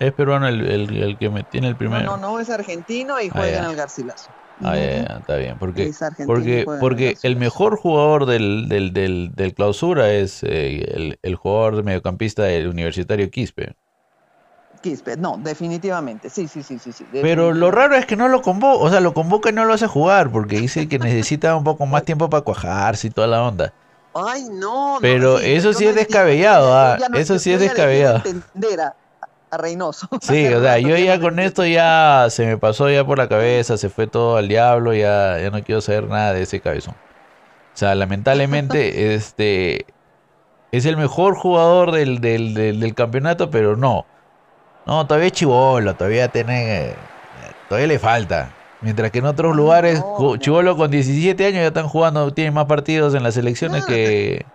Es peruano el, el, que me tiene el primero. No, no, no, es argentino y juega en el Garcilaso. Ah, está bien, porque, porque, porque el mejor jugador del, del, del, del clausura es eh, el, el, jugador mediocampista del Universitario Quispe. Quispe, no, definitivamente, sí, sí, sí, sí. sí Pero lo raro es que no lo convoca, o sea, lo convoca y no lo hace jugar, porque dice que necesita un poco más tiempo para cuajarse y toda la onda. Ay, no. Pero eso sí es descabellado, ah, eso sí es descabellado a Reynoso. Sí, o sea, yo ya con esto ya se me pasó ya por la cabeza, se fue todo al diablo, ya, ya no quiero saber nada de ese cabezón. O sea, lamentablemente, este es el mejor jugador del, del, del, campeonato, pero no. No, todavía es chivolo, todavía tiene. Todavía le falta. Mientras que en otros lugares, chivolo con 17 años ya están jugando, tienen más partidos en las elecciones que.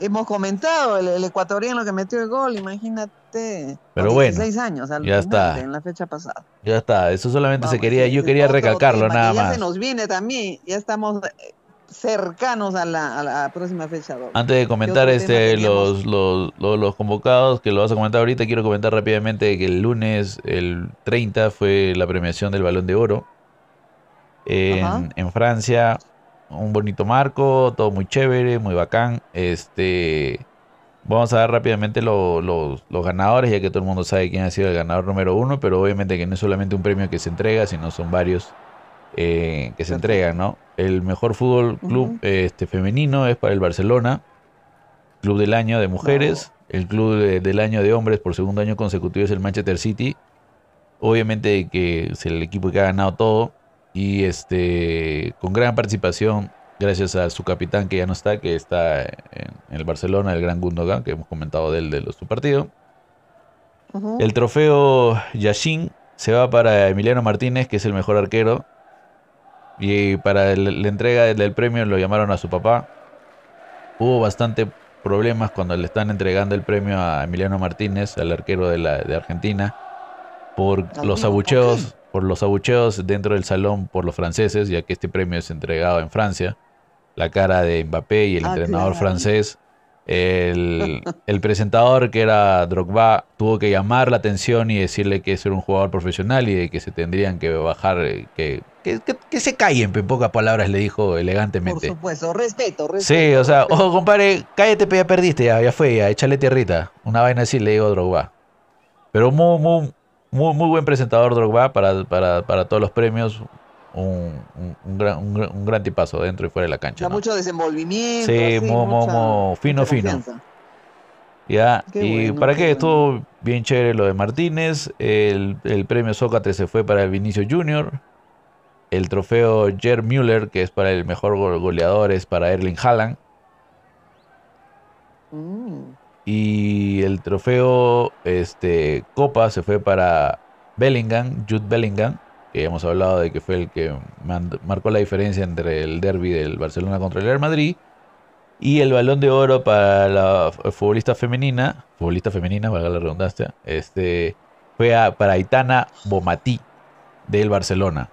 Hemos comentado el, ecuatoriano que metió el gol, imagínate. Pero bueno, años ya está. En la fecha pasada. Ya está, eso solamente se quería, yo quería recalcarlo nada más. Ya se nos viene también, ya estamos eh, cercanos a la, próxima fecha. Antes de comentar este los, los, los, convocados, que lo vas a comentar ahorita, quiero comentar rápidamente que el lunes, el 30, fue la premiación del Balón de Oro en, en Francia un bonito marco, todo muy chévere, muy bacán. Este, vamos a dar rápidamente los ganadores, ya que todo el mundo sabe quién ha sido el ganador número uno, pero obviamente que no es solamente un premio que se entrega, sino son varios eh, que se entregan, ¿no? El mejor fútbol club este, femenino es para el Barcelona, club del año de mujeres, el club del año de hombres por segundo año consecutivo es el Manchester City. Obviamente que es el equipo que ha ganado todo y este con gran participación gracias a su capitán que ya no está, que está en, el Barcelona, el gran Gundogan, que hemos comentado de él de su partido. El trofeo Yashin se va para Emiliano Martínez, que es el mejor arquero. Y para la entrega del, premio lo llamaron a su papá. Hubo bastante problemas cuando le están entregando el premio a Emiliano Martínez, al arquero de, la, de Argentina, por los abucheos por los abucheos dentro del salón por los franceses, ya que este premio es entregado en Francia. La cara de Mbappé y el ah, entrenador francés. El, presentador, que era Drogba, tuvo que llamar la atención y decirle que es un jugador profesional y de que se tendrían que bajar, eh, que, que, se callen, en pocas palabras le dijo elegantemente. Por supuesto, respeto, respeto. Sí, o sea, ojo, compadre, cállate, ya perdiste, ya, ya fue, ya, échale tierrita. Una vaina así le digo Drogba. Pero muy, muy, muy, muy buen presentador Drogba para, para, para todos los premios. Un, un, gran, un, gran tipazo dentro y fuera de la cancha. mucho desenvolvimiento. Sí, fino, fino. Ya, y para qué, estuvo bien chévere lo de Martínez. El, el premio Sócrates se fue para el Vinicio Junior. El trofeo Jer Müller, que es para el mejor goleador, es para Erling Haaland. Mm. Y el trofeo este, Copa se fue para Bellingham, Jude Bellingham, que hemos hablado de que fue el que marcó la diferencia entre el derby del Barcelona contra el Real Madrid. Y el balón de oro para la futbolista femenina, futbolista femenina, valga la redundancia, este, fue para Aitana Bomatí del Barcelona.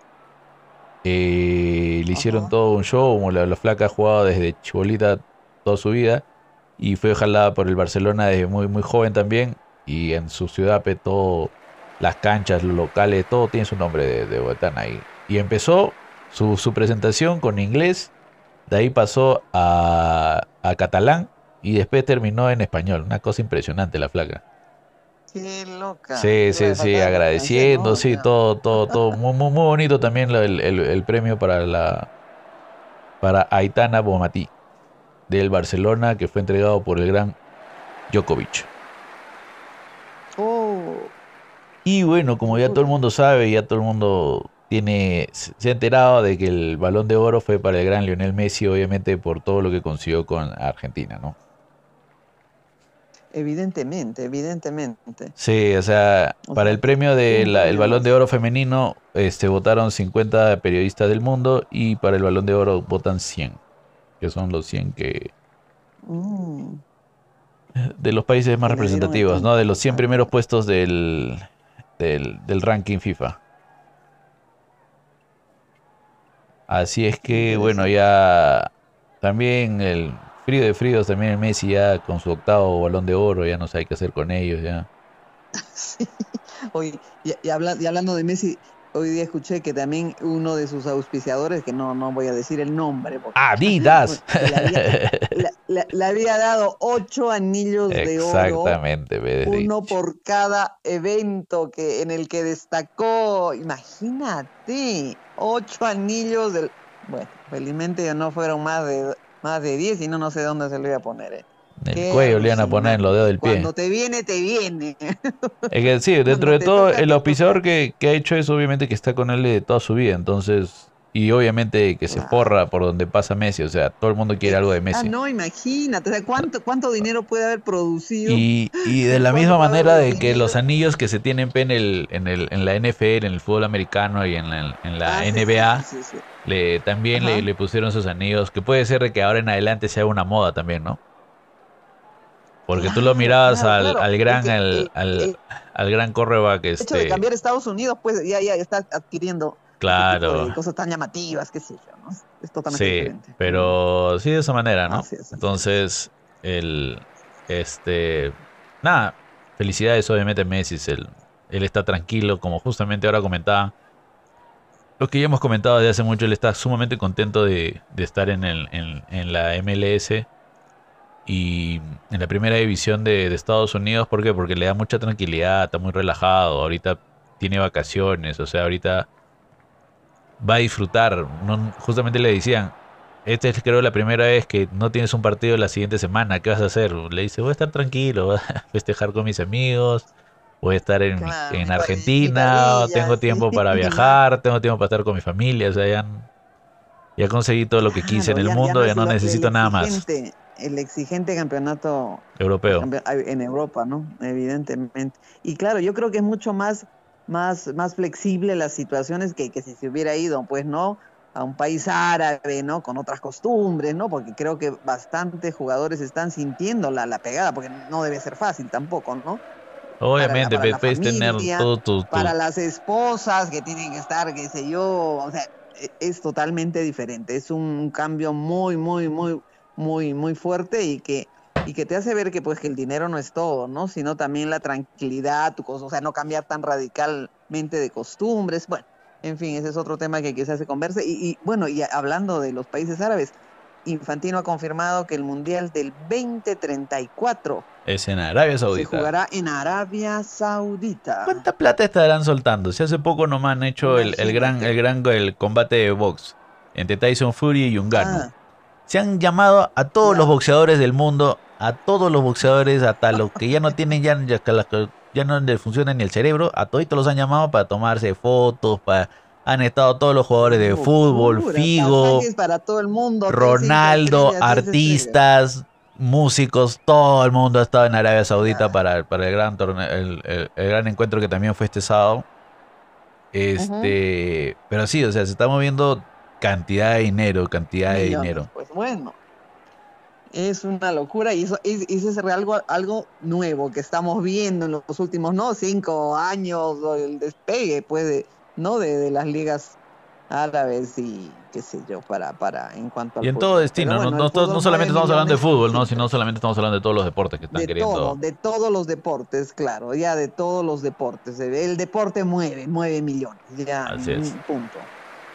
Eh, le hicieron todo un show, como la, la flaca ha jugado desde chibolita toda su vida y fue jalada por el Barcelona desde muy, muy joven también. Y en su ciudad, todo, las canchas, los locales, todo tiene su nombre de, de ahí. Y empezó su, su, presentación con inglés, de ahí pasó a, a, catalán y después terminó en español. Una cosa impresionante la flaca. Qué loca. Sí, sí, sí, agradeciendo, sí, todo, todo, todo. Muy, muy, muy bonito también el, el, el premio para la para Aitana Bomatí del Barcelona que fue entregado por el gran Djokovic. Y bueno, como ya todo el mundo sabe, ya todo el mundo tiene se ha enterado de que el Balón de Oro fue para el gran Lionel Messi, obviamente por todo lo que consiguió con Argentina, ¿no? Evidentemente, evidentemente. Sí, o sea, para el premio del Balón de Oro femenino, este votaron 50 periodistas del mundo y para el Balón de Oro votan 100 que son los 100 que... Mm. De los países más representativos, ¿no? De los 100 primeros puestos del, del, del ranking FIFA. Así es que, bueno, ya también el frío de fríos, también el Messi ya con su octavo balón de oro, ya no sabe qué hacer con ellos, ya. Sí. Oye, y, hablando de Messi, hoy día escuché que también uno de sus auspiciadores, que no, no voy a decir el nombre. Adidas. Le había, dado ocho anillos de oro. Exactamente. Uno por cada evento que en el que destacó. Imagínate, ocho anillos del... Bueno, felizmente ya no fueron más de más de diez y no, no sé dónde se lo iba a poner. Eh. En el cuello le iban a poner en los dedos del pie. Cuando te viene, te viene. Es que sí, dentro de todo, el auspiciador que, que, ha hecho eso, obviamente que está con él de toda su vida. Entonces, y obviamente que se porra por donde pasa Messi. O sea, todo el mundo quiere algo de ah, Messi. Ah, no, imagínate. O sea, ¿cuánto, cuánto dinero puede haber producido? Y, y de la misma manera de que los anillos que se tienen en, el, en, el, en la NFL, en el fútbol americano y en la, en la NBA. Ah, le, también le, le, pusieron sus anillos, que puede ser de que ahora en adelante sea una moda también, ¿no? Porque tú lo mirabas al, al, gran al, al, al, gran correback este... hecho de este cambiar Estados Unidos, pues ya, ya está adquiriendo claro. cosas tan llamativas, qué sé yo, ¿no? Es totalmente sí, diferente. pero sí de esa manera, ¿no? Entonces, el este nada, felicidades obviamente Messi, él, él está tranquilo, como justamente ahora comentaba. Lo que ya hemos comentado desde hace mucho, él está sumamente contento de, de estar en, el, en, en la MLS y en la primera división de, Estados Unidos, ¿por qué? Porque le da mucha tranquilidad, está muy relajado, ahorita tiene vacaciones, o sea, ahorita va a disfrutar. justamente le decían, esta es creo la primera vez que no tienes un partido la siguiente semana, ¿qué vas a hacer? Le dice, voy a estar tranquilo, voy a festejar con mis amigos, voy a estar en, en Argentina, tengo tiempo para viajar, tengo tiempo para estar con mi familia, o sea, ya, ya conseguí todo lo que quise en el mundo, ya no necesito nada más el exigente campeonato europeo en Europa, ¿no? Evidentemente. Y claro, yo creo que es mucho más más más flexible las situaciones que, que si se hubiera ido, pues no, a un país árabe, ¿no? Con otras costumbres, ¿no? Porque creo que bastantes jugadores están sintiendo la, la pegada, porque no debe ser fácil tampoco, ¿no? Obviamente, puedes tener todo tu, Para las esposas que tienen que estar, qué sé yo, o sea, e, es totalmente diferente. Es un cambio muy, muy, muy, muy, muy fuerte y que, y que te hace ver que pues que el dinero no es todo, ¿no? Sino también la tranquilidad, tu cosa, o sea, no cambiar tan radicalmente de costumbres. Bueno, en fin, ese es otro tema que quizás se converse. Y, y bueno, y hablando de los países árabes, Infantino ha confirmado que el Mundial del 2034 es en Arabia Saudita. Se jugará en Arabia Saudita. ¿Cuánta plata estarán soltando? Si hace poco nomás han hecho el, el, gran, el gran el combate de box entre Tyson Fury y Ungano. Ah. Se han llamado a todos los boxeadores del mundo, a todos los boxeadores, hasta los que ya no tienen, ya, ya, ya no les funciona ni el cerebro, a todos los han llamado para tomarse fotos, para han estado todos los jugadores de fútbol, Figo, para todo el mundo, Ronaldo, artistas, músicos, todo el mundo ha estado en Arabia Saudita para, para el gran torneo, el, gran encuentro que también fue este sábado. Este, pero sí, o sea, se está moviendo cantidad de dinero, cantidad de dinero. Pues bueno, es una locura y eso, es, es algo, algo nuevo que estamos viendo en los últimos, no, cinco años, el despegue, pues, ¿no? De, de las ligas árabes y qué sé yo, para, para en cuanto a... Y en todo destino, no, no, no, solamente estamos hablando de fútbol, ¿no? Sino solamente estamos hablando de todos los deportes que están de queriendo... Todo, de todos los deportes, claro, ya de todos los deportes. El deporte mueve, mueve millones, ya, Así es. punto.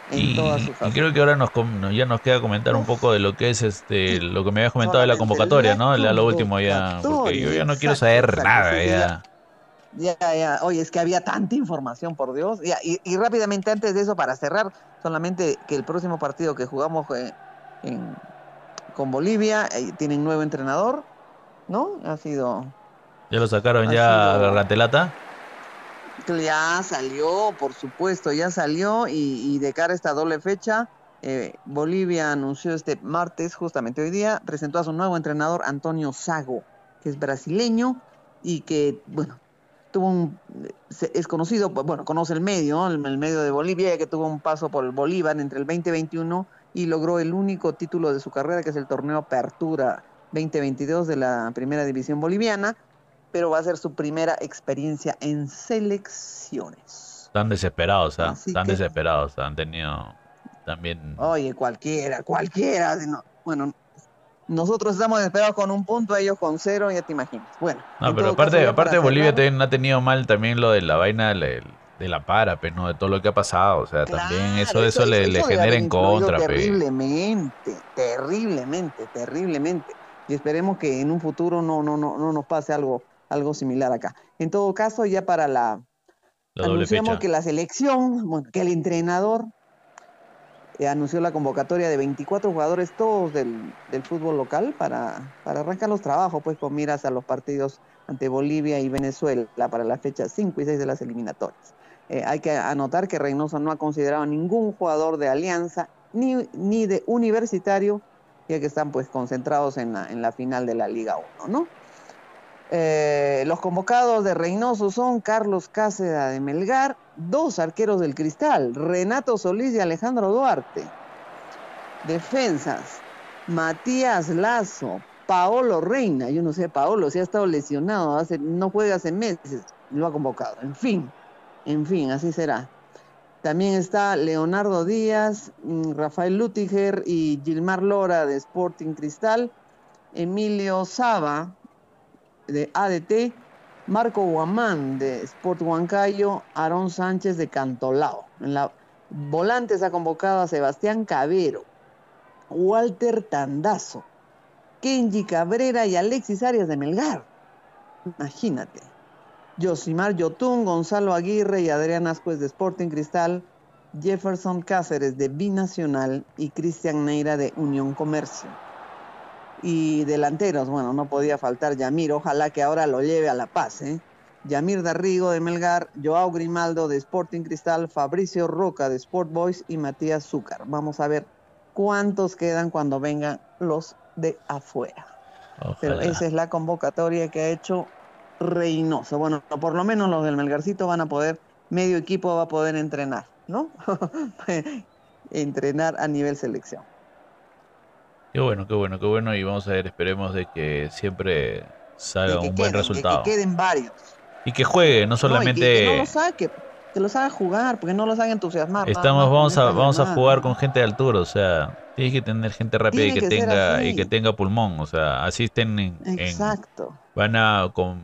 En y, creo que ahora nos ya nos queda comentar un poco de lo que es este lo que me habías comentado de la convocatoria, ¿no? A lo último ya, porque yo ya no quiero saber nada ya. Ya, ya, oye, es que había tanta información, por Dios. Ya, y, y, rápidamente antes de eso, para cerrar, solamente que el próximo partido que jugamos eh, en, con Bolivia, eh, tienen nuevo entrenador, ¿no? Ha sido... ¿Ya lo sacaron ya a Ya salió, por supuesto, ya salió y, de cara a esta doble fecha, eh, Bolivia anunció este martes, justamente hoy día, presentó a su nuevo entrenador Antonio Sago, que es brasileño y que, bueno, tuvo un, es conocido, bueno, conoce el medio, el, medio de Bolivia, que tuvo un paso por el Bolívar entre el 2021 y logró el único título de su carrera, que es el torneo Apertura 2022 de la Primera División Boliviana. Pero va a ser su primera experiencia en selecciones. Están desesperados, ¿ah? Están desesperados, han tenido también... Oye, cualquiera, cualquiera. Bueno, nosotros estamos desesperados con un punto, ellos con cero, ya te imaginas. Bueno. No, pero aparte, aparte Bolivia también ha tenido mal también lo de la vaina de la para, pues, ¿no? De todo lo que ha pasado. O sea, también eso, eso, le, genera en contra, Terriblemente, terriblemente, terriblemente. Y esperemos que en un futuro no, no, no, no nos pase algo, algo similar acá. En todo caso, ya para la... anunciamos que la selección, que el entrenador eh, anunció la convocatoria de 24 jugadores, todos del, fútbol local, para, para arrancar los trabajos, pues con miras a los partidos ante Bolivia y Venezuela para las fechas 5 y 6 de las eliminatorias. Eh, hay que anotar que Reynoso no ha considerado ningún jugador de Alianza ni, ni de Universitario, ya que están pues concentrados en la, en la final de la Liga 1, ¿no? Eh, los convocados de Reynoso son Carlos Cáceres de Melgar, dos arqueros del Cristal, Renato Solís y Alejandro Duarte. Defensas, Matías Lazo, Paolo Reina, yo no sé, Paolo si ha estado lesionado, hace, no juega hace meses, lo ha convocado. En fin, en fin, así será. También está Leonardo Díaz, mm, Rafael Lutiger y Gilmar Lora de Sporting Cristal, Emilio Saba de ADT, Marco Guamán de Sport Huancayo, Aarón Sánchez de Cantolao. En la volante se ha convocado a Sebastián Cabero, Walter Tandazo, Kenji Cabrera y Alexis Arias de Melgar. Imagínate. Josimar Yotun, Gonzalo Aguirre y Adrián Ascuez de Sporting Cristal, Jefferson Cáceres de Binacional y Cristian Neira de Unión Comercio y delanteros, bueno, no podía faltar Yamir, ojalá que ahora lo lleve a La Paz, ¿eh? Yamir Darrigo de Melgar, Joao Grimaldo de Sporting Cristal, Fabricio Roca de Sport Boys y Matías Zúcar. Vamos a ver cuántos quedan cuando vengan los de afuera. Pero esa es la convocatoria que ha hecho Reynoso. Bueno, por lo menos los del Melgarcito van a poder, medio equipo va a poder entrenar, ¿no? entrenar a nivel selección. Qué bueno, qué bueno, qué bueno. Y vamos a ver, esperemos de que siempre salga un buen resultado. Que, queden varios. Y que juegue, no solamente. que, no los saque, que los haga jugar, porque no los haga entusiasmar. Estamos, vamos a, vamos a jugar con gente de altura, o sea, tiene que tener gente rápida y que, tenga y que tenga pulmón, o sea, así estén en, Exacto. van a con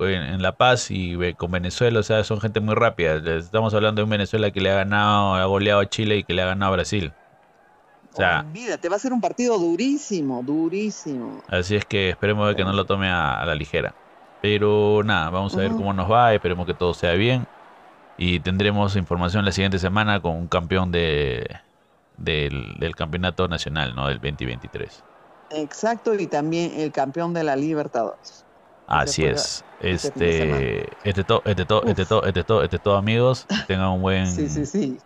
en La Paz y con Venezuela, o sea, son gente muy rápida. Estamos hablando de un Venezuela que le ha ganado, ha goleado a Chile y que le ha ganado a Brasil. O sea, te va a ser un partido durísimo, durísimo. Así es que esperemos que no lo tome a, la ligera. Pero nada, vamos a ver cómo nos va, esperemos que todo sea bien. Y tendremos información la siguiente semana con un campeón de, del, campeonato nacional, ¿no? Del 2023. Exacto, y también el campeón de la Libertadores. Así es. Este, este todo, este todo, este todo, este todo, este todo, amigos. Tengan un buen. Sí, sí, sí.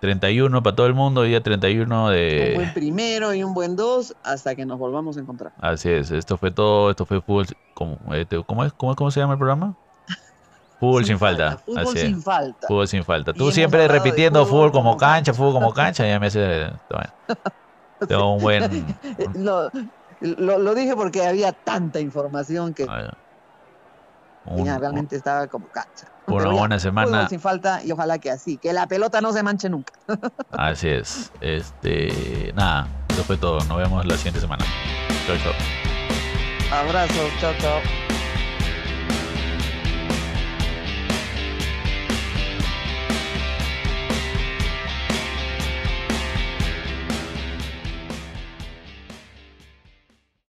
31 para todo el mundo, día 31 de... Un buen primero y un buen dos hasta que nos volvamos a encontrar. Así es, esto fue todo, esto fue fútbol... ¿Cómo, este, ¿cómo es? ¿Cómo, ¿Cómo se llama el programa? Fútbol sin, falta. Fútbol sin falta. Fútbol sin falta. Tú siempre repitiendo fútbol, como cancha, fútbol como cancha, ya me hace... Tengo un buen... lo, lo, dije porque había tanta información que... Ah, realmente estaba como cancha. Una buena semana. Sin falta y ojalá que así, que la pelota no se manche nunca. Así es. Este, nada, eso fue todo. Nos vemos la siguiente semana. Chau, chau. Abrazos, chao, chao.